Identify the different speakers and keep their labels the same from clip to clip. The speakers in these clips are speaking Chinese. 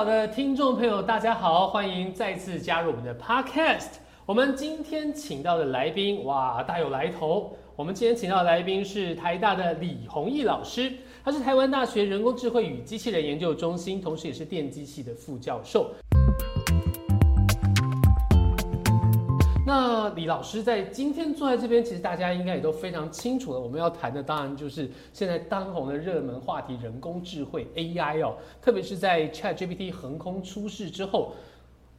Speaker 1: 好的听众朋友，大家好，欢迎再次加入我们的 Podcast。我们今天请到的来宾，哇，大有来头。我们今天请到的来宾是台大的李宏毅老师，他是台湾大学人工智慧与机器人研究中心，同时也是电机系的副教授。那李老师在今天坐在这边，其实大家应该也都非常清楚了。我们要谈的当然就是现在当红的热门话题——人工智慧 AI 哦，特别是在 ChatGPT 横空出世之后。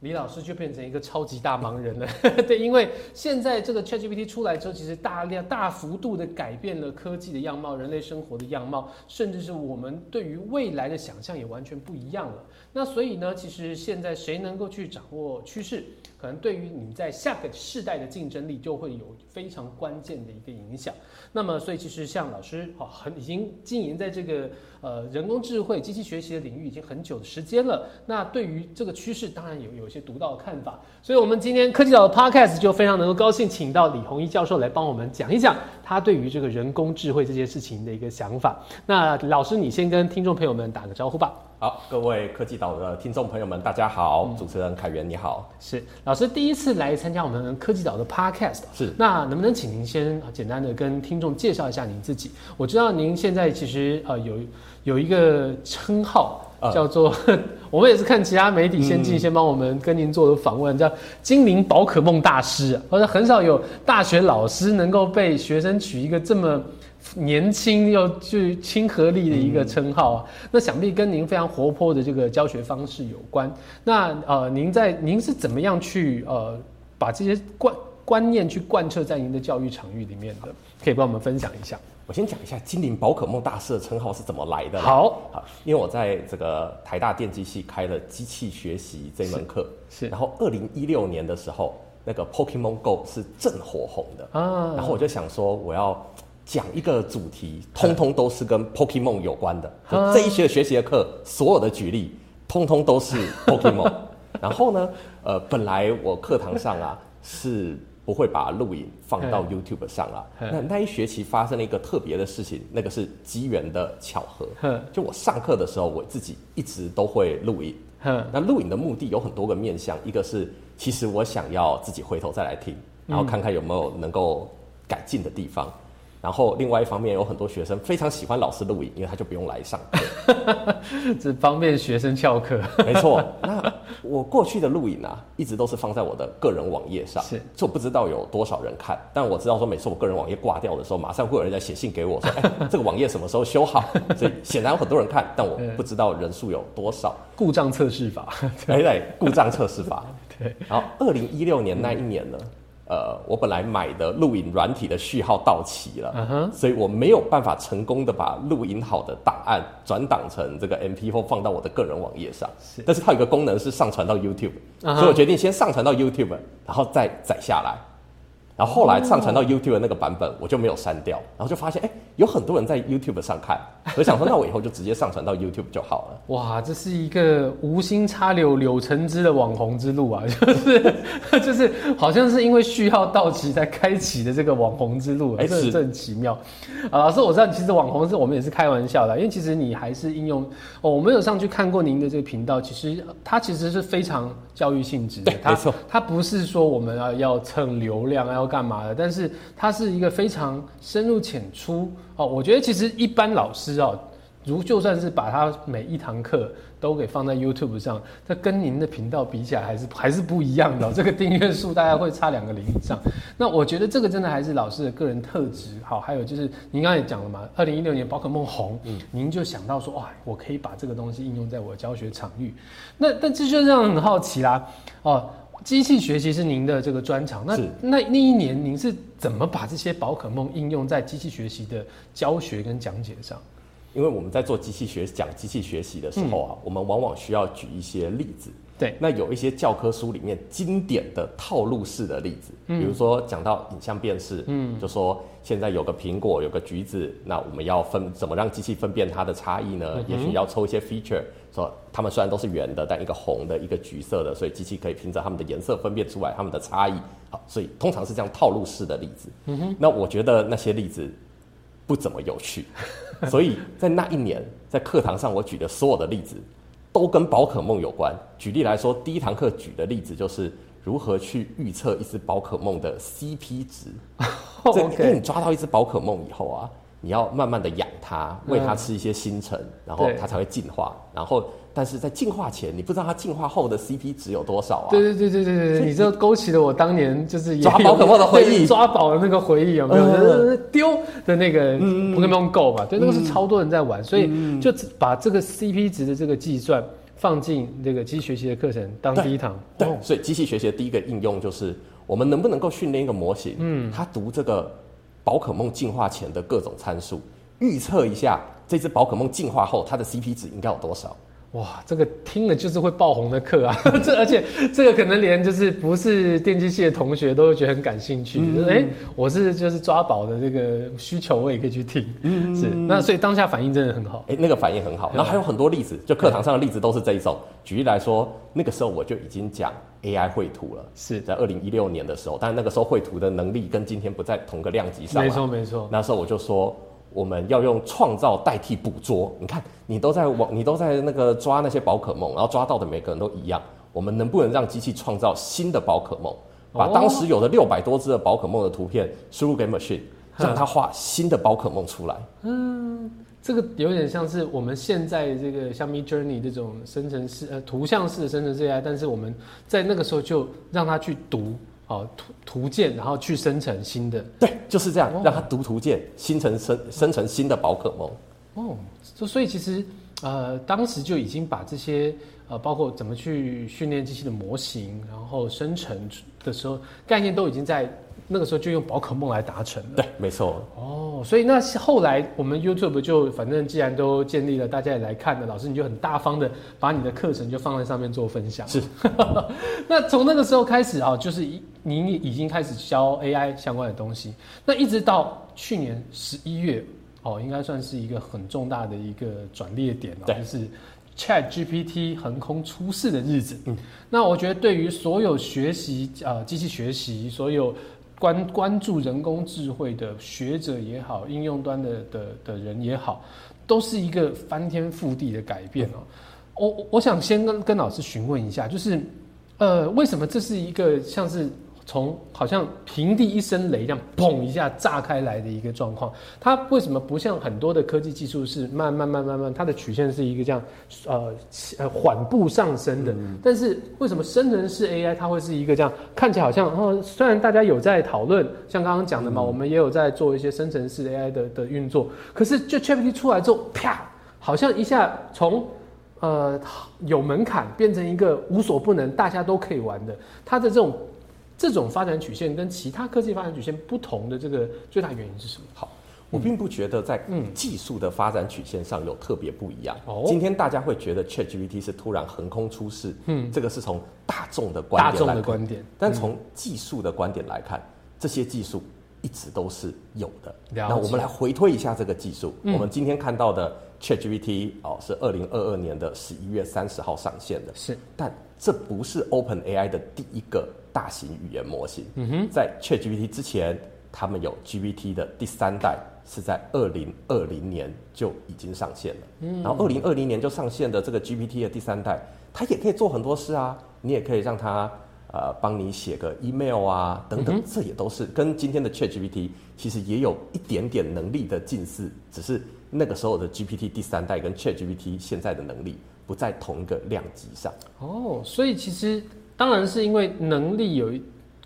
Speaker 1: 李老师就变成一个超级大忙人了，对，因为现在这个 ChatGPT 出来之后，其实大量大幅度的改变了科技的样貌、人类生活的样貌，甚至是我们对于未来的想象也完全不一样了。那所以呢，其实现在谁能够去掌握趋势，可能对于你们在下个世代的竞争力就会有非常关键的一个影响。那么，所以其实像老师哦，很已经经营在这个呃人工智慧、机器学习的领域已经很久的时间了。那对于这个趋势，当然有有一。些独到的看法，所以我们今天科技岛的 Podcast 就非常能够高兴，请到李宏一教授来帮我们讲一讲他对于这个人工智慧这件事情的一个想法。那老师，你先跟听众朋友们打个招呼吧。
Speaker 2: 好，各位科技岛的听众朋友们，大家好。主持人凯源你好，
Speaker 1: 是老师第一次来参加我们科技岛的 Podcast，
Speaker 2: 是
Speaker 1: 那能不能请您先简单的跟听众介绍一下您自己？我知道您现在其实呃有有一个称号。叫做 我们也是看其他媒体先进先帮我们跟您做的访问，叫精灵宝可梦大师，好像很少有大学老师能够被学生取一个这么年轻又具亲和力的一个称号啊。那想必跟您非常活泼的这个教学方式有关。那呃，您在您是怎么样去呃把这些观观念去贯彻在您的教育场域里面的？可以帮我们分享一下。
Speaker 2: 我先讲一下精灵宝可梦大师的称号是怎么来的。
Speaker 1: 好，
Speaker 2: 好，因为我在这个台大电机系开了机器学习这门课，
Speaker 1: 是。
Speaker 2: 然后二零一六年的时候，那个 Pokemon Go 是正火红的啊。然后我就想说，我要讲一个主题，通通都是跟 Pokemon 有关的。就这一学学习的课，所有的举例，通通都是 Pokemon。然后呢，呃，本来我课堂上啊是。不会把录影放到 YouTube 上了。那那一学期发生了一个特别的事情，那个是机缘的巧合。就我上课的时候，我自己一直都会录影。那录影的目的有很多个面向，一个是其实我想要自己回头再来听，然后看看有没有能够改进的地方。然后另外一方面，有很多学生非常喜欢老师录影，因为他就不用来上课，
Speaker 1: 这方便学生翘课。
Speaker 2: 没错，那我过去的录影啊，一直都是放在我的个人网页上，
Speaker 1: 是，
Speaker 2: 就不知道有多少人看。但我知道说，每次我个人网页挂掉的时候，马上会有人在写信给我说，哎，这个网页什么时候修好？所以显然有很多人看，但我不知道人数有多少。
Speaker 1: 故障测试法，
Speaker 2: 对 对，故障测试法。
Speaker 1: 对，
Speaker 2: 然后二零一六年那一年呢？呃，我本来买的录影软体的序号到期了，所以我没有办法成功的把录影好的档案转档成这个 MP4 放到我的个人网页上。是但是它有个功能是上传到 YouTube，所以我决定先上传到 YouTube，然后再载下来。然后后来上传到 YouTube 的那个版本，我就没有删掉，然后就发现，哎，有很多人在 YouTube 上看，我想说，那我以后就直接上传到 YouTube 就好了。
Speaker 1: 哇，这是一个无心插柳柳成枝的网红之路啊，就 是就是，好像是因为序号到期才开启的这个网红之路，哎，这很奇妙。啊，老师，我知道，其实网红是我们也是开玩笑的，因为其实你还是应用，哦，我们有上去看过您的这个频道，其实它其实是非常教育性质的，
Speaker 2: 没错，
Speaker 1: 它不是说我们要要蹭流量要。要干嘛的？但是它是一个非常深入浅出哦。我觉得其实一般老师哦，如就算是把他每一堂课都给放在 YouTube 上，这跟您的频道比起来还是还是不一样的。这个订阅数大概会差两个零以上。那我觉得这个真的还是老师的个人特质。好，还有就是您刚才也讲了嘛，二零一六年宝可梦红，嗯，您就想到说哇，我可以把这个东西应用在我的教学场域。那但这就让人很好奇啦，哦。机器学习是您的这个专长，那那那一年您是怎么把这些宝可梦应用在机器学习的教学跟讲解上？
Speaker 2: 因为我们在做机器学讲机器学习的时候啊，我们往往需要举一些例子。
Speaker 1: 对，
Speaker 2: 那有一些教科书里面经典的套路式的例子，比如说讲到影像辨识，嗯，就说现在有个苹果，有个橘子，那我们要分怎么让机器分辨它的差异呢？也许要抽一些 feature，说它们虽然都是圆的，但一个红的，一个橘色的，所以机器可以凭着它们的颜色分辨出来它们的差异。好，所以通常是这样套路式的例子。嗯哼，那我觉得那些例子不怎么有趣，所以在那一年在课堂上我举的所有的例子。都跟宝可梦有关。举例来说，第一堂课举的例子就是如何去预测一只宝可梦的 CP 值。这因为你抓到一只宝可梦以后啊，你要慢慢的养它，喂它吃一些星辰，然后它才会进化。然后，但是在进化前，你不知道它进化后的 CP 值有多少啊？
Speaker 1: 对对对对对对，你这勾起了我当年就是
Speaker 2: 抓宝可梦的回忆，
Speaker 1: 抓宝的那个回忆 有没有？丢的那个 Pokemon Go 吧，对，那个是超多人在玩，所以就把这个 CP 值的这个计算放进这个机器学习的课程当第一堂。
Speaker 2: 对，所以机器学习的第一个应用就是我们能不能够训练一个模型，嗯，它读这个。宝可梦进化前的各种参数，预测一下这只宝可梦进化后它的 CP 值应该有多少？
Speaker 1: 哇，这个听了就是会爆红的课啊！这而且这个可能连就是不是电机系的同学都会觉得很感兴趣。哎，我是就是抓宝的这个需求，我也可以去听。嗯，是那所以当下反应真的很好。
Speaker 2: 哎，那个反应很好。然后还有很多例子，就课堂上的例子都是这一种。举例来说，那个时候我就已经讲 AI 绘图了，
Speaker 1: 是
Speaker 2: 在二零一六年的时候，但那个时候绘图的能力跟今天不在同个量级上。
Speaker 1: 没错没错。
Speaker 2: 那时候我就说。我们要用创造代替捕捉。你看，你都在网，你都在那个抓那些宝可梦，然后抓到的每个人都一样。我们能不能让机器创造新的宝可梦？把当时有的六百多只的宝可梦的图片输入给 machine，让它画新的宝可梦出来？
Speaker 1: 嗯，这个有点像是我们现在这个像 Mid Journey 这种生成式呃图像式的生成 AI，但是我们在那个时候就让它去读。哦，图图鉴，然后去生成新的，
Speaker 2: 对，就是这样，让它读图鉴，生成生生成新的宝可梦。
Speaker 1: 哦，所以其实呃，当时就已经把这些呃，包括怎么去训练机器的模型，然后生成的时候，概念都已经在。那个时候就用宝可梦来达成了，
Speaker 2: 对，没错。
Speaker 1: 哦，所以那后来我们 YouTube 就反正既然都建立了，大家也来看了，老师你就很大方的把你的课程就放在上面做分享。
Speaker 2: 是，
Speaker 1: 那从那个时候开始啊，就是您已经开始教 AI 相关的东西，那一直到去年十一月哦，应该算是一个很重大的一个转捩点了，就是 Chat GPT 横空出世的日子。嗯，那我觉得对于所有学习啊机器学习，所有关关注人工智慧的学者也好，应用端的的的人也好，都是一个翻天覆地的改变哦。我我想先跟跟老师询问一下，就是呃，为什么这是一个像是？从好像平地一声雷这样砰一下炸开来的一个状况，它为什么不像很多的科技技术是慢慢慢慢慢，它的曲线是一个这样呃呃缓步上升的？但是为什么生成式 AI 它会是一个这样看起来好像？哦，虽然大家有在讨论，像刚刚讲的嘛，我们也有在做一些生成式 AI 的的运作，可是就 GPT 出来之后，啪，好像一下从呃有门槛变成一个无所不能，大家都可以玩的，它的这种。这种发展曲线跟其他科技发展曲线不同的这个最大原因是什么？
Speaker 2: 好，我并不觉得在技术的发展曲线上有特别不一样。哦，今天大家会觉得 ChatGPT 是突然横空出世，嗯，这个是从大众的观点，
Speaker 1: 大众的观点。
Speaker 2: 但从技术的观点来看，这些技术一直都是有的。那我们来回推一下这个技术。我们今天看到的 ChatGPT 哦，是二零二二年的十一月三十号上线的。
Speaker 1: 是，
Speaker 2: 但这不是 OpenAI 的第一个。大型语言模型，嗯哼在 ChatGPT 之前，他们有 GPT 的第三代，是在二零二零年就已经上线了。嗯然后二零二零年就上线的这个 GPT 的第三代，它也可以做很多事啊，你也可以让它呃帮你写个 email 啊等等，这也都是跟今天的 ChatGPT 其实也有一点点能力的近似，只是那个时候的 GPT 第三代跟 ChatGPT 现在的能力不在同一个量级上。
Speaker 1: 哦，所以其实。当然是因为能力有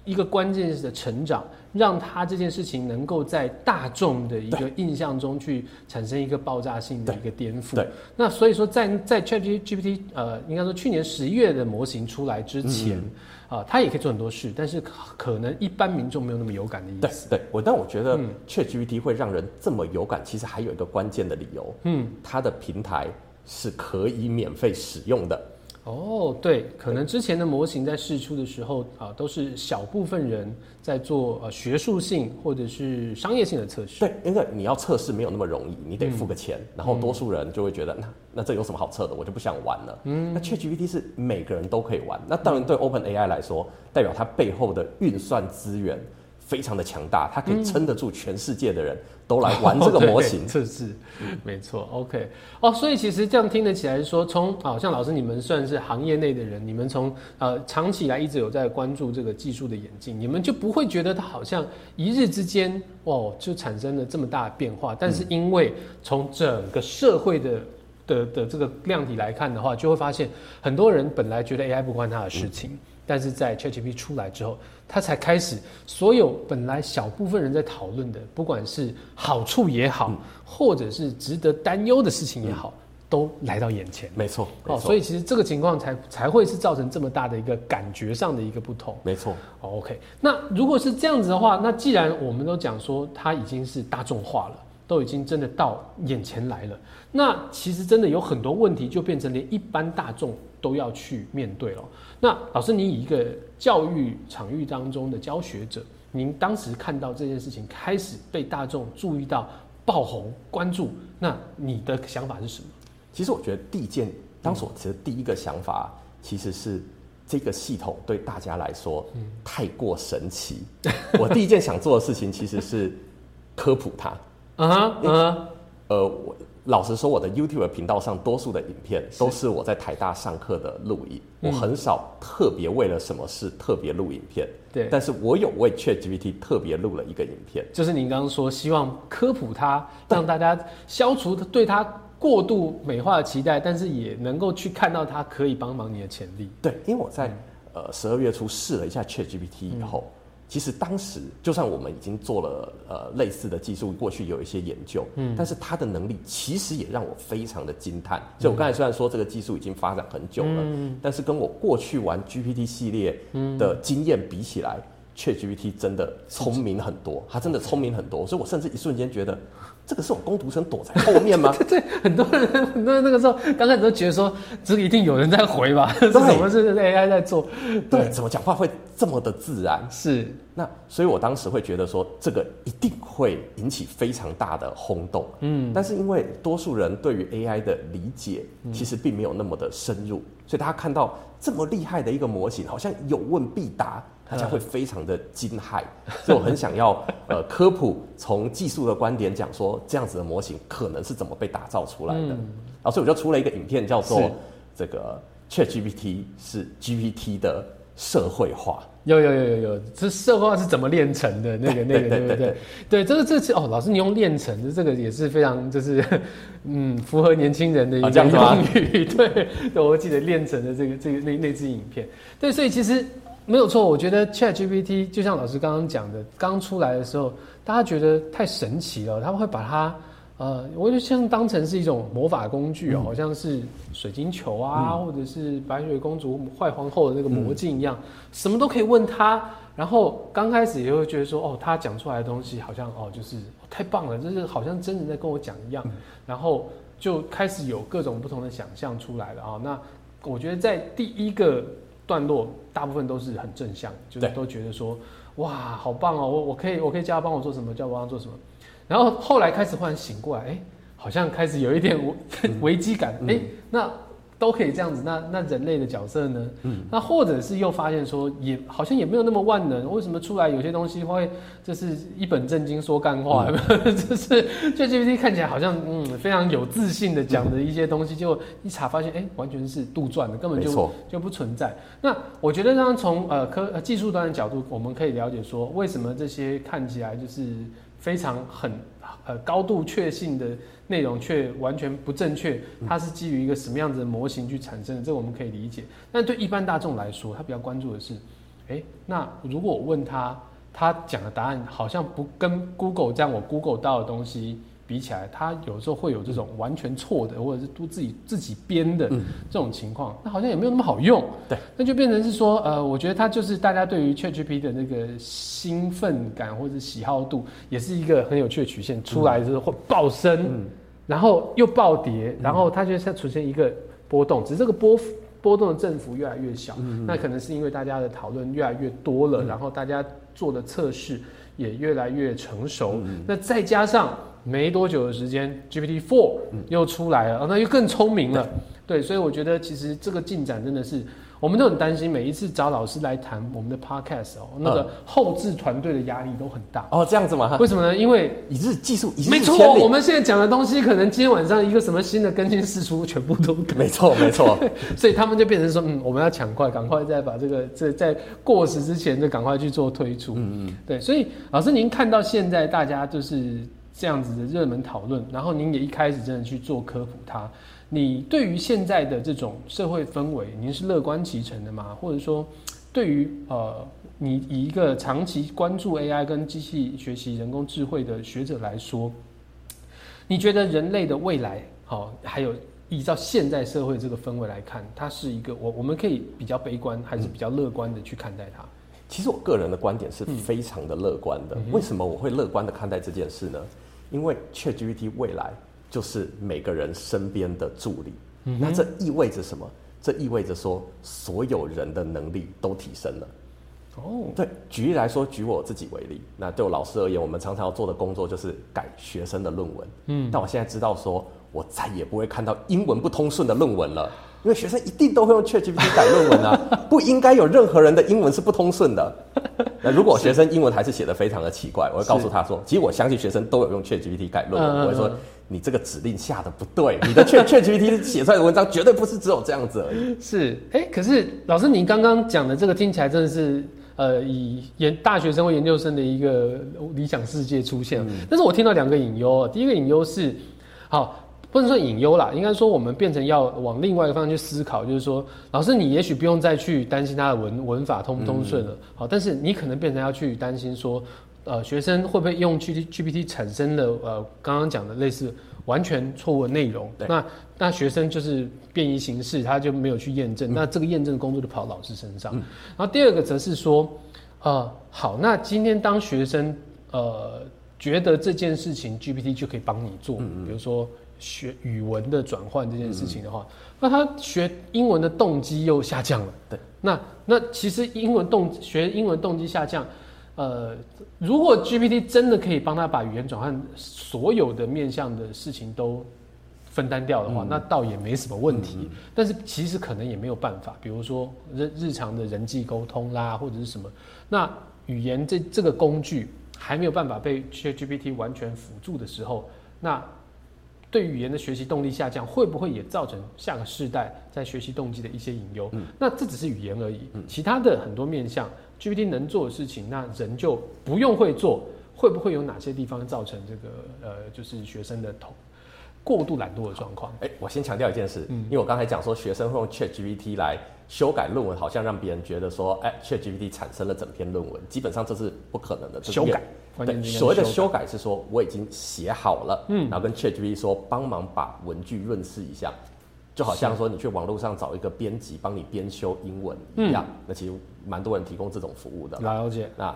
Speaker 1: 一个关键的成长，让他这件事情能够在大众的一个印象中去产生一个爆炸性的一个颠覆。
Speaker 2: 对，
Speaker 1: 那所以说在在 ChatGPT 呃，应该说去年十一月的模型出来之前啊，它也可以做很多事，但是可能一般民众没有那么有感的意思。
Speaker 2: 对，对我但我觉得 ChatGPT 会让人这么有感，其实还有一个关键的理由，嗯，它的平台是可以免费使用的。
Speaker 1: 哦，对，可能之前的模型在试出的时候啊，都是小部分人在做呃学术性或者是商业性的测试。
Speaker 2: 对，因为你要测试没有那么容易，你得付个钱，然后多数人就会觉得那那这有什么好测的，我就不想玩了。嗯，那 ChatGPT 是每个人都可以玩，那当然对 OpenAI 来说，代表它背后的运算资源非常的强大，它可以撑得住全世界的人都来玩这个模型。
Speaker 1: 这是没错。OK，哦，所以其实这样听得起来说，从好像老师你们算是行业内的人，你们从呃长期以来一直有在关注这个技术的演进，你们就不会觉得它好像一日之间哦就产生了这么大的变化。但是因为从整个社会的的的这个量体来看的话，就会发现很多人本来觉得 AI 不关他的事情。但是在 ChatGPT 出来之后，它才开始所有本来小部分人在讨论的，不管是好处也好，或者是值得担忧的事情也好，都来到眼前。
Speaker 2: 没错，哦，
Speaker 1: 所以其实这个情况才才会是造成这么大的一个感觉上的一个不同。
Speaker 2: 没错
Speaker 1: ，OK。那如果是这样子的话，那既然我们都讲说它已经是大众化了，都已经真的到眼前来了，那其实真的有很多问题就变成连一般大众都要去面对了。那老师，你以一个教育场域当中的教学者，您当时看到这件事情开始被大众注意到、爆红、关注，那你的想法是什么？
Speaker 2: 其实我觉得第一件，当时我其实第一个想法其实是这个系统对大家来说太过神奇。我第一件想做的事情其实是科普它。啊哈，呃，我。老实说，我的 YouTube 频道上多数的影片都是我在台大上课的录影，我很少特别为了什么事特别录影片。
Speaker 1: 对，
Speaker 2: 但是我有为 ChatGPT 特别录了一个影片，
Speaker 1: 就是您刚刚说希望科普它，让大家消除对它过度美化的期待，但是也能够去看到它可以帮忙你的潜力。
Speaker 2: 对，因为我在呃十二月初试了一下 ChatGPT 以后。其实当时，就算我们已经做了呃类似的技术，过去有一些研究，嗯，但是它的能力其实也让我非常的惊叹。就我刚才虽然说这个技术已经发展很久了，嗯，但是跟我过去玩 GPT 系列的经验比起来，ChatGPT 真的聪明很多，它真的聪明很多，所以我甚至一瞬间觉得。这个是我工读生躲在后面吗？
Speaker 1: 对，很多人，很多人那个时候刚开始都觉得说，这个一定有人在回吧？是什么是 AI 在做？
Speaker 2: 对，怎么讲话会这么的自然？
Speaker 1: 是
Speaker 2: 那，所以我当时会觉得说，这个一定会引起非常大的轰动。嗯，但是因为多数人对于 AI 的理解其实并没有那么的深入，所以大家看到这么厉害的一个模型，好像有问必答。大家会非常的惊骇，所以我很想要 呃科普，从技术的观点讲说，这样子的模型可能是怎么被打造出来的。然后所以我就出了一个影片，叫做这个 ChatGPT 是 GPT 的社会化。
Speaker 1: 有有有有有，这社会化是怎么练成的？那个那个对不对？对，这个这次哦，老师你用练成的这个也是非常就是 嗯符合年轻人的一个用语。对，我记得练成的这个这个那那支影片。对，所以其实。没有错，我觉得 Chat GPT 就像老师刚刚讲的，刚出来的时候，大家觉得太神奇了，他们会把它，呃，我就像当成是一种魔法工具哦，好像是水晶球啊，或者是白雪公主坏皇后的那个魔镜一样，什么都可以问他。然后刚开始也会觉得说，哦，他讲出来的东西好像哦，就是太棒了，就是好像真人在跟我讲一样。然后就开始有各种不同的想象出来了啊。那我觉得在第一个。段落大部分都是很正向，就是都觉得说，哇，好棒哦！我我可以我可以叫他帮我做什么，叫我帮他做什么。然后后来开始忽然醒过来，哎，好像开始有一点危 危机感，哎，那。都可以这样子，那那人类的角色呢？嗯，那或者是又发现说，也好像也没有那么万能。为什么出来有些东西会就是一本正经说干话？就是就 GPT 看起来好像嗯非常有自信的讲的一些东西，就一查发现哎完全是杜撰的，根本就就不存在。那我觉得呢，从呃科呃技术端的角度，我们可以了解说，为什么这些看起来就是非常很呃高度确信的。内容却完全不正确，它是基于一个什么样子的模型去产生的？这个我们可以理解。但对一般大众来说，他比较关注的是，诶，那如果我问他，他讲的答案好像不跟 Google 这样我 Google 到的东西。比起来，他有时候会有这种完全错的，或者是都自己自己编的这种情况，那好像也没有那么好用。
Speaker 2: 对，
Speaker 1: 那就变成是说，呃，我觉得它就是大家对于 ChatGPT 的那个兴奋感或者喜好度，也是一个很有趣的曲线，出来之后会暴升，然后又暴跌，然后它就像出现一个波动，只是这个波波动的振幅越来越小。嗯那可能是因为大家的讨论越来越多了，然后大家做的测试也越来越成熟，嗯那再加上。没多久的时间，GPT Four 又出来了，那又更聪明了。对，所以我觉得其实这个进展真的是我们都很担心，每一次找老师来谈我们的 podcast 哦，那个后置团队的压力都很大。
Speaker 2: 哦，这样子吗？
Speaker 1: 为什么呢？因为
Speaker 2: 一日技术，
Speaker 1: 没错，我们现在讲的东西，可能今天晚上一个什么新的更新释出，全部都
Speaker 2: 没错，没错。
Speaker 1: 所以他们就变成说，嗯，我们要抢快，赶快再把这个在在过时之前就赶快去做推出。嗯嗯，对。所以老师，您看到现在大家就是这样子的热门讨论，然后您也一开始真的去做科普它。你对于现在的这种社会氛围，您是乐观其成的吗？或者说，对于呃，你以一个长期关注 AI 跟机器学习、人工智慧的学者来说，你觉得人类的未来，好，还有依照现在社会这个氛围来看，它是一个我我们可以比较悲观，还是比较乐观的去看待它？
Speaker 2: 其实我个人的观点是非常的乐观的。为什么我会乐观的看待这件事呢？因为 ChatGPT 未来。就是每个人身边的助理，那这意味着什么？这意味着说，所有人的能力都提升了。哦，对，举例来说，举我自己为例，那对我老师而言，我们常常要做的工作就是改学生的论文。嗯，但我现在知道，说我再也不会看到英文不通顺的论文了。因为学生一定都会用 ChatGPT 改论文啊，不应该有任何人的英文是不通顺的。那如果学生英文还是写的非常的奇怪，我会告诉他说，其实我相信学生都有用 ChatGPT 改论文。我会说，你这个指令下的不对，你的 Chat ChatGPT 写出来的文章绝对不是只有这样子而已。
Speaker 1: 是，哎，可是老师，您刚刚讲的这个听起来真的是，呃，以研大学生或研究生的一个理想世界出现。但是我听到两个隐忧，第一个隐忧是，好。不能说隐忧啦，应该说我们变成要往另外一个方向去思考，就是说，老师你也许不用再去担心他的文文法通不通顺了，好，但是你可能变成要去担心说，呃，学生会不会用 G G P T 产生的呃刚刚讲的类似完全错误的内容，那那学生就是变异形式，他就没有去验证，那这个验证工作就跑老师身上。然后第二个则是说，呃，好，那今天当学生呃觉得这件事情 G P T 就可以帮你做，比如说。学语文的转换这件事情的话，那他学英文的动机又下降了。对，那那其实英文动学英文动机下降，呃，如果 GPT 真的可以帮他把语言转换所有的面向的事情都分担掉的话，那倒也没什么问题。但是其实可能也没有办法，比如说日日常的人际沟通啦，或者是什么，那语言这这个工具还没有办法被 ChatGPT 完全辅助的时候，那。对语言的学习动力下降，会不会也造成下个世代在学习动机的一些隐忧？嗯，那这只是语言而已，其他的很多面向 GPT 能做的事情，那人就不用会做。会不会有哪些地方造成这个呃，就是学生的头过度懒惰的状况？
Speaker 2: 哎，我先强调一件事，嗯因为我刚才讲说学生会用 ChatGPT 来修改论文，好像让别人觉得说，哎，ChatGPT 产生了整篇论文，基本上这是不可能的。
Speaker 1: 修改。
Speaker 2: 对，所谓的修改是说我已经写好了，嗯，然后跟 ChatGPT 说帮忙把文句润饰一下，就好像说你去网络上找一个编辑帮你编修英文一样。那其实蛮多人提供这种服务的。
Speaker 1: 了解。
Speaker 2: 那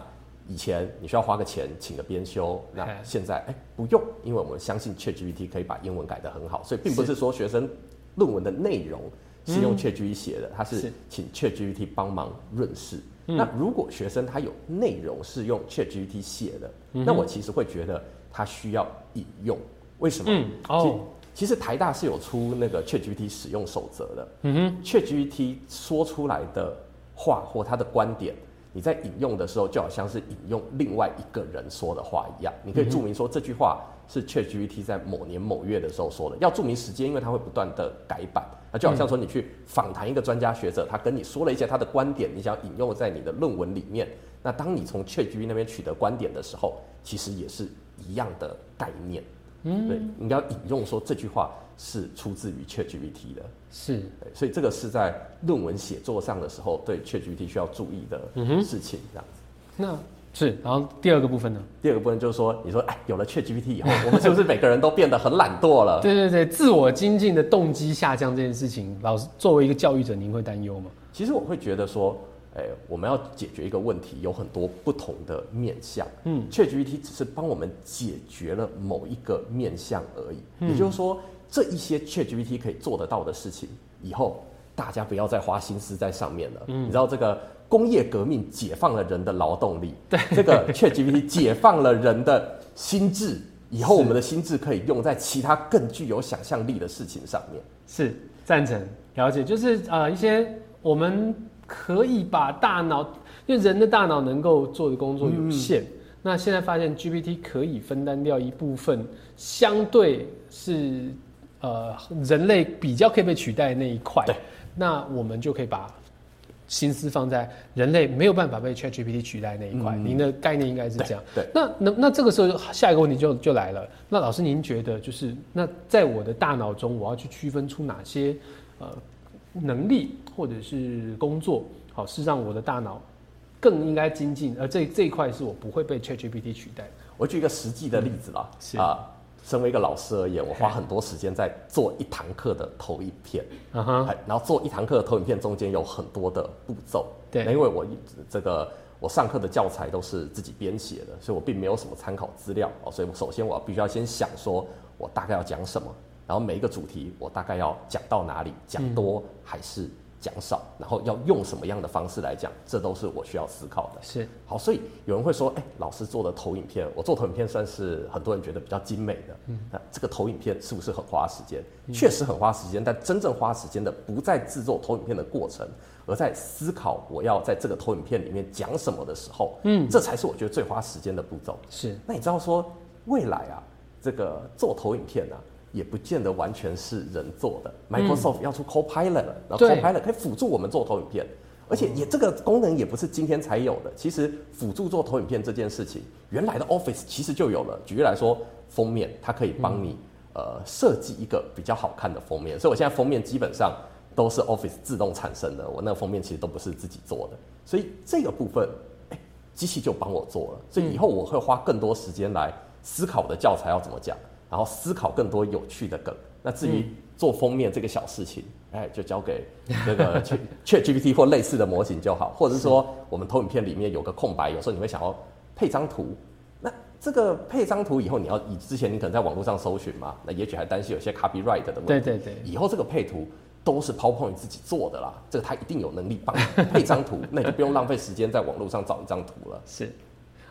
Speaker 2: 以前你需要花个钱请个编修，那现在哎不用，因为我们相信 ChatGPT 可以把英文改得很好，所以并不是说学生论文的内容是用 ChatGPT 写的，它是请 ChatGPT 帮忙润饰。那如果学生他有内容是用 ChatGPT 写的，那我其实会觉得他需要引用。为什么？哦，其实台大是有出那个 ChatGPT 使用守则的。嗯哼，ChatGPT 说出来的话或他的观点，你在引用的时候就好像是引用另外一个人说的话一样。你可以注明说这句话是 ChatGPT 在某年某月的时候说的，要注明时间，因为它会不断的改版。那就好像说，你去访谈一个专家学者，他跟你说了一些他的观点，你想引用在你的论文里面。那当你从 ChatGPT 那边取得观点的时候，其实也是一样的概念。嗯，对，你要引用说这句话是出自于 ChatGPT 的。
Speaker 1: 是，
Speaker 2: 所以这个是在论文写作上的时候，对 ChatGPT 需要注意的事情，这样子。
Speaker 1: 那。是，然后第二个部分呢？
Speaker 2: 第二个部分就是说，你说，哎，有了 Chat GPT 以后，我们是不是每个人都变得很懒惰了？
Speaker 1: 对对对，自我精进的动机下降这件事情，老师作为一个教育者，您会担忧吗？
Speaker 2: 其实我会觉得说，哎，我们要解决一个问题，有很多不同的面向。嗯，Chat GPT 只是帮我们解决了某一个面向而已。也就是说，这一些 Chat GPT 可以做得到的事情，以后大家不要再花心思在上面了。嗯，你知道这个。工业革命解放了人的劳动力，
Speaker 1: 对。
Speaker 2: 这个 ChatGPT 解放了人的心智，以后我们的心智可以用在其他更具有想象力的事情上面。
Speaker 1: 是赞成了解，就是呃一些我们可以把大脑，因为人的大脑能够做的工作有限，那现在发现 GPT 可以分担掉一部分，相对是呃人类比较可以被取代的那一块，那我们就可以把。心思放在人类没有办法被 ChatGPT 取代那一块，您的概念应该是这样。
Speaker 2: 对，
Speaker 1: 那那那这个时候下一个问题就就来了。那老师，您觉得就是那在我的大脑中，我要去区分出哪些呃能力或者是工作，好是让我的大脑更应该精进，而这这一块是我不会被 ChatGPT 取代。
Speaker 2: 我举一个实际的例子啦，啊。身为一个老师而言，我花很多时间在做一堂课的投影片，嗯哼，然后做一堂课的投影片中间有很多的步骤，
Speaker 1: 对，
Speaker 2: 因为我这个我上课的教材都是自己编写的，所以我并没有什么参考资料哦，所以我首先我必须要先想说我大概要讲什么，然后每一个主题我大概要讲到哪里，讲多还是。讲少，然后要用什么样的方式来讲，这都是我需要思考的。
Speaker 1: 是
Speaker 2: 好，所以有人会说，哎，老师做的投影片，我做投影片算是很多人觉得比较精美的。嗯，那这个投影片是不是很花时间？确实很花时间，但真正花时间的不在制作投影片的过程，而在思考我要在这个投影片里面讲什么的时候，嗯，这才是我觉得最花时间的步骤。
Speaker 1: 是，
Speaker 2: 那你知道说未来啊，这个做投影片呢？也不见得完全是人做的。Microsoft 要出 Copilot 了，然后 Copilot 可以辅助我们做投影片，而且也这个功能也不是今天才有的。其实辅助做投影片这件事情，原来的 Office 其实就有了。举例来说，封面它可以帮你呃设计一个比较好看的封面，所以我现在封面基本上都是 Office 自动产生的。我那个封面其实都不是自己做的，所以这个部分，哎，机器就帮我做了。所以以后我会花更多时间来思考我的教材要怎么讲。然后思考更多有趣的梗。那至于做封面这个小事情，哎，就交给这个 Chat GPT 或类似的模型就好。或者是说，我们投影片里面有个空白，有时候你会想要配张图。那这个配张图以后，你要以之前你可能在网络上搜寻嘛，那也许还担心有些 copyright 的问题。
Speaker 1: 对对对。
Speaker 2: 以后这个配图都是 PowerPoint 自己做的啦，这个他一定有能力帮配张图，那你就不用浪费时间在网络上找一张图了。
Speaker 1: 是。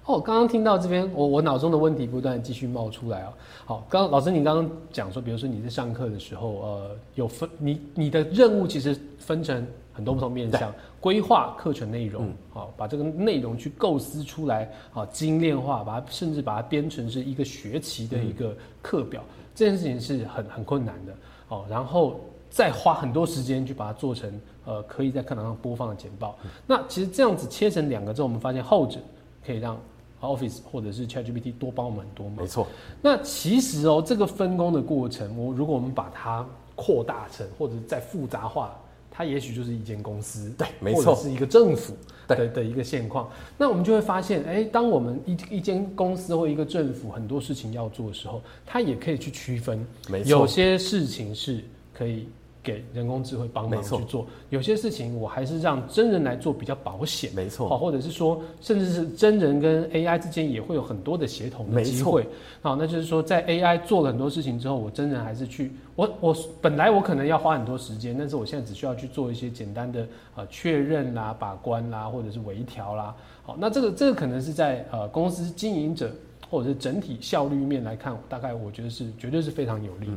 Speaker 1: 哦，刚刚听到这边，我我脑中的问题不断继续冒出来啊。好，刚老师你刚刚讲说，比如说你在上课的时候，呃，有分你你的任务其实分成很多不同面向，规划课程内容，好，把这个内容去构思出来，好，精炼化，把它甚至把它编成是一个学期的一个课表，这件事情是很很困难的，哦，然后再花很多时间去把它做成，呃，可以在课堂上播放的简报。那其实这样子切成两个之后，我们发现后者可以让 Office 或者是 ChatGPT 多帮我们很多忙。
Speaker 2: 没错。
Speaker 1: 那其实哦，这个分工的过程，我如果我们把它扩大成或者再复杂化，它也许就是一间公司，
Speaker 2: 对，没错，
Speaker 1: 是一个政府的的一个现况。那我们就会发现，哎，当我们一一间公司或一个政府很多事情要做的时候，它也可以去区分，
Speaker 2: 没错，
Speaker 1: 有些事情是可以。给人工智慧帮忙去做，有些事情我还是让真人来做比较保险，
Speaker 2: 没错。
Speaker 1: 好，或者是说，甚至是真人跟 AI 之间也会有很多的协同的机会。好，那就是说，在 AI 做了很多事情之后，我真人还是去，我我本来我可能要花很多时间，但是我现在只需要去做一些简单的呃确认啦、把关啦，或者是微调啦。好，那这个这个可能是在呃公司经营者。或者是整体效率面来看，大概我觉得是绝对是非常有利的。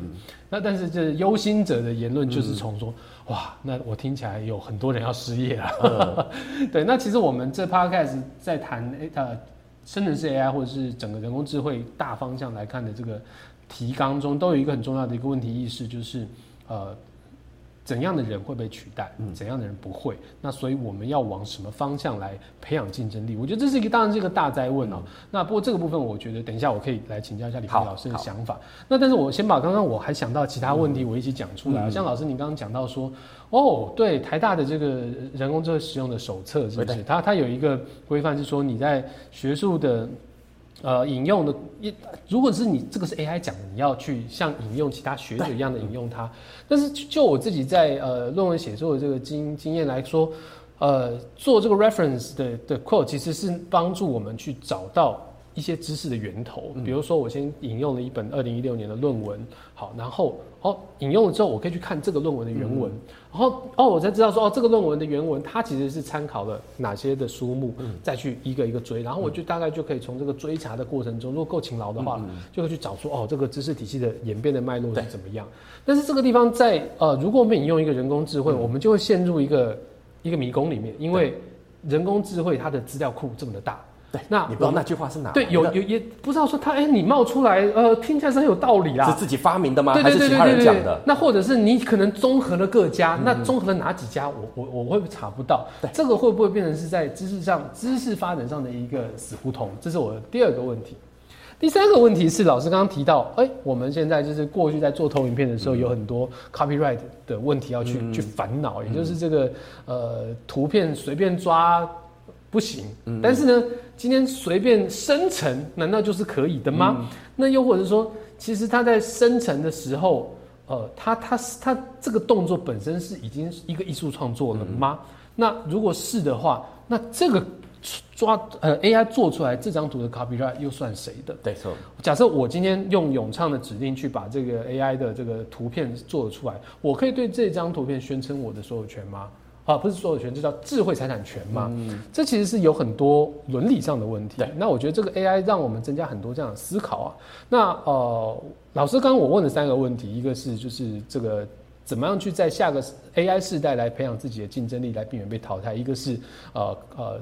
Speaker 1: 那但是这忧心者的言论就是从说，哇，那我听起来有很多人要失业了。对，那其实我们这 podcast 在谈呃生成式 AI 或者是整个人工智慧大方向来看的这个提纲中，都有一个很重要的一个问题意识，就是呃。怎样的人会被取代？怎样的人不会？那所以我们要往什么方向来培养竞争力？我觉得这是一个当然是一个大灾问哦。那不过这个部分，我觉得等一下我可以来请教一下李飞老师的想法。那但是我先把刚刚我还想到其他问题，我一起讲出来。像老师您刚刚讲到说，哦，对，台大的这个人工智能使用的手册是不是？它它有一个规范是说你在学术的。呃，引用的，一如果是你这个是 AI 讲的，你要去像引用其他学者一样的引用它。但是就我自己在呃论文写作的这个经经验来说，呃，做这个 reference 的的 quote 其实是帮助我们去找到一些知识的源头。比如说，我先引用了一本二零一六年的论文，好，然后。哦，引用了之后，我可以去看这个论文的原文，然后哦，我才知道说哦，这个论文的原文它其实是参考了哪些的书目，再去一个一个追，然后我就大概就可以从这个追查的过程中，如果够勤劳的话，就会去找出哦，这个知识体系的演变的脉络是怎么样。但是这个地方在呃，如果我们引用一个人工智慧，我们就会陷入一个一个迷宫里面，因为人工智慧它的资料库这么的大。
Speaker 2: 对，那你不知道那句话是哪？
Speaker 1: 对，有有也不知道说他哎，你冒出来，呃，听起来是很有道理啦。
Speaker 2: 是自己发明的吗？还是其他人讲的？
Speaker 1: 那或者是你可能综合了各家，那综合了哪几家？我我我会查不到？这个会不会变成是在知识上、知识发展上的一个死胡同？这是我的第二个问题。第三个问题是，老师刚刚提到，哎，我们现在就是过去在做投影片的时候，有很多 copyright 的问题要去去烦恼，也就是这个呃图片随便抓。不行，但是呢，今天随便生成，难道就是可以的吗？那又或者说，其实他在生成的时候，呃，他他他这个动作本身是已经一个艺术创作了吗？那如果是的话，那这个抓呃 AI 做出来这张图的 copyright 又算谁的？
Speaker 2: 对错。
Speaker 1: 假设我今天用永畅的指令去把这个 AI 的这个图片做出来，我可以对这张图片宣称我的所有权吗？啊，不是所有权，这叫智慧财产权嘛？嗯，这其实是有很多伦理上的问题。对那我觉得这个 AI 让我们增加很多这样的思考啊。那呃，老师刚刚我问了三个问题，一个是就是这个怎么样去在下个 AI 世代来培养自己的竞争力，来避免被淘汰；一个是呃呃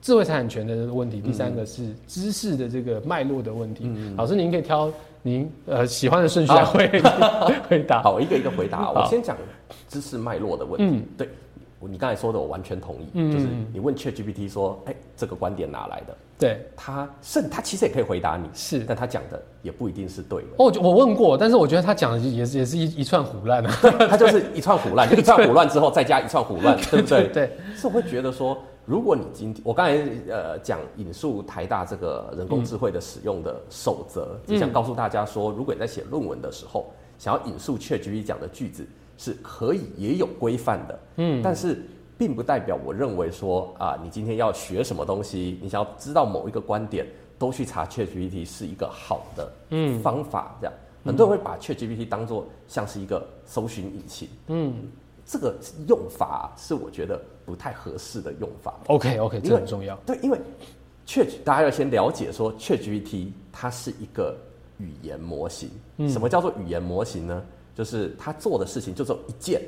Speaker 1: 智慧财产权的这个问题；第三个是知识的这个脉络的问题。老师您可以挑您呃喜欢的顺序来回 回答。
Speaker 2: 好，一个一个回答。我先讲知识脉络的问题。对。你刚才说的，我完全同意。嗯，就是你问 ChatGPT 说：“哎，这个观点哪来的？”
Speaker 1: 对，
Speaker 2: 他甚他其实也可以回答你，
Speaker 1: 是，
Speaker 2: 但他讲的也不一定是对的。
Speaker 1: 哦，我问过，但是我觉得他讲的也是也是一一串胡乱啊。
Speaker 2: 他就是一串胡乱，就一串胡乱之后再加一串胡乱，对不对？
Speaker 1: 对。
Speaker 2: 是我会觉得说，如果你今天我刚才呃讲引述台大这个人工智慧的使用的守则，就想告诉大家说，如果你在写论文的时候想要引述 ChatGPT 讲的句子。是可以也有规范的，嗯，但是并不代表我认为说啊，你今天要学什么东西，你想要知道某一个观点，都去查 ChatGPT 是一个好的嗯方法。这样，很多人会把 ChatGPT 当做像是一个搜寻引擎，嗯，这个用法是我觉得不太合适的用法。
Speaker 1: OK OK，这很重要。
Speaker 2: 对，因为 Chat 大家要先了解说 ChatGPT 它是一个语言模型。嗯什么叫做语言模型呢？就是他做的事情就只有一件，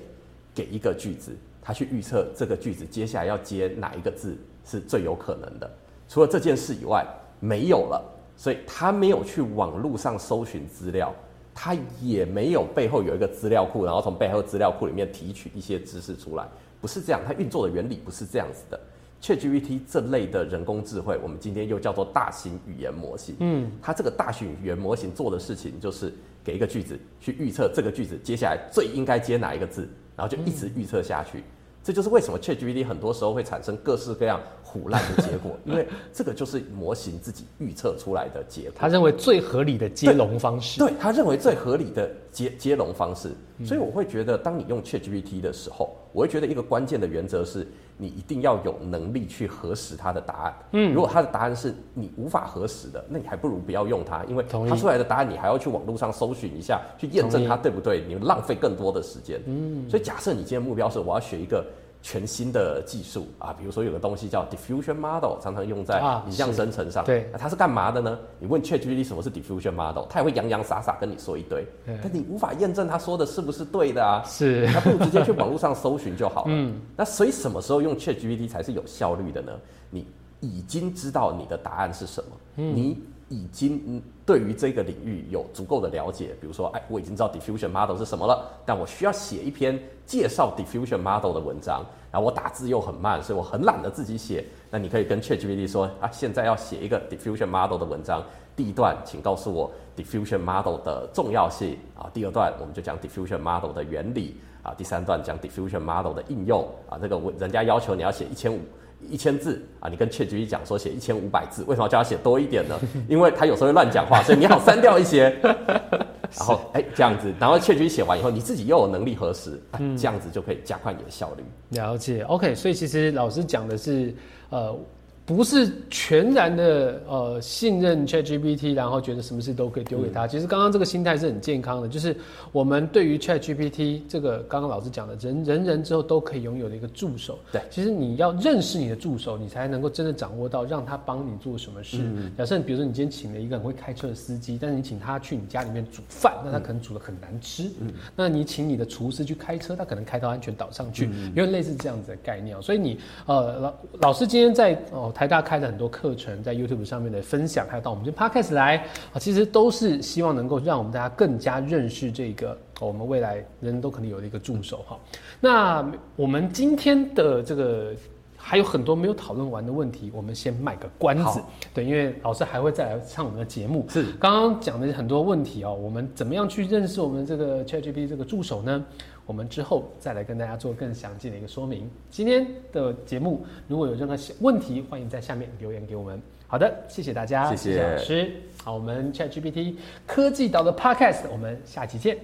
Speaker 2: 给一个句子，他去预测这个句子接下来要接哪一个字是最有可能的。除了这件事以外，没有了。所以他没有去网络上搜寻资料，他也没有背后有一个资料库，然后从背后资料库里面提取一些知识出来，不是这样。它运作的原理不是这样子的。ChatGPT 这类的人工智慧，我们今天又叫做大型语言模型。嗯，它这个大型语言模型做的事情就是。给一个句子去预测这个句子接下来最应该接哪一个字，然后就一直预测下去。这就是为什么 ChatGPT 很多时候会产生各式各样胡乱的结果，因为这个就是模型自己预测出来的结果。
Speaker 1: 他认为最合理的接龙方式，
Speaker 2: 对他认为最合理的接接龙方式。所以我会觉得，当你用 ChatGPT 的时候，我会觉得一个关键的原则是。你一定要有能力去核实他的答案。嗯，如果他的答案是你无法核实的，那你还不如不要用它，因为它出来的答案你还要去网络上搜寻一下，去验证它对不对，你浪费更多的时间。嗯，所以假设你今天目标是我要学一个。全新的技术啊，比如说有个东西叫 diffusion model，常常用在影像生成上。
Speaker 1: 对，
Speaker 2: 它是干嘛的呢？你问 ChatGPT 什么是 diffusion model，它也会洋洋洒洒跟你说一堆，但你无法验证他说的是不是对的啊。
Speaker 1: 是，
Speaker 2: 那不如直接去网络上搜寻就好了。嗯，那所以什么时候用 ChatGPT 才是有效率的呢？你已经知道你的答案是什么，你已经对于这个领域有足够的了解。比如说，哎，我已经知道 diffusion model 是什么了，但我需要写一篇。介绍 diffusion model 的文章，然后我打字又很慢，所以我很懒得自己写。那你可以跟 ChatGPT 说啊，现在要写一个 diffusion model 的文章，第一段请告诉我 diffusion model 的重要性啊，第二段我们就讲 diffusion model 的原理啊，第三段讲 diffusion model 的应用啊。这个文人家要求你要写一千五一千字啊，你跟 ChatGPT 讲说写一千五百字，为什么叫他写多一点呢？因为他有时候会乱讲话，所以你好删掉一些。然后，哎，这样子，然后确局写完以后，你自己又有能力核实，嗯，这样子就可以加快你的效率。
Speaker 1: 了解，OK。所以其实老师讲的是，呃，不是全然的呃信任 ChatGPT，然后觉得什么事都可以丢给他。其实刚刚这个心态是很健康的，就是我们对于 ChatGPT 这个刚刚老师讲的，人人人之后都可以拥有的一个助手。
Speaker 2: 对，
Speaker 1: 其实你要认识你的助手，你才能够真的掌握到让他帮你做什么事。假设比如说你今天请了一个很会开车的司机，但是你请他去你家里面煮饭，那他可能煮的很难吃。嗯，那你请你的厨师去开车，他可能开到安全岛上去，因为类似这样子的概念。所以你呃老老师今天在哦。台大开的很多课程，在 YouTube 上面的分享，还有到我们这 Podcast 来啊，其实都是希望能够让我们大家更加认识这个我们未来人都可能有的一个助手哈。那我们今天的这个还有很多没有讨论完的问题，我们先卖个关子，对，因为老师还会再来上我们的节目。
Speaker 2: 是
Speaker 1: 刚刚讲的很多问题哦，我们怎么样去认识我们这个 ChatGPT 这个助手呢？我们之后再来跟大家做更详尽的一个说明。今天的节目如果有任何问题，欢迎在下面留言给我们。好的，谢谢大家，
Speaker 2: 谢谢
Speaker 1: 老师。好，我们 ChatGPT 科技岛的 Podcast，我们下期见。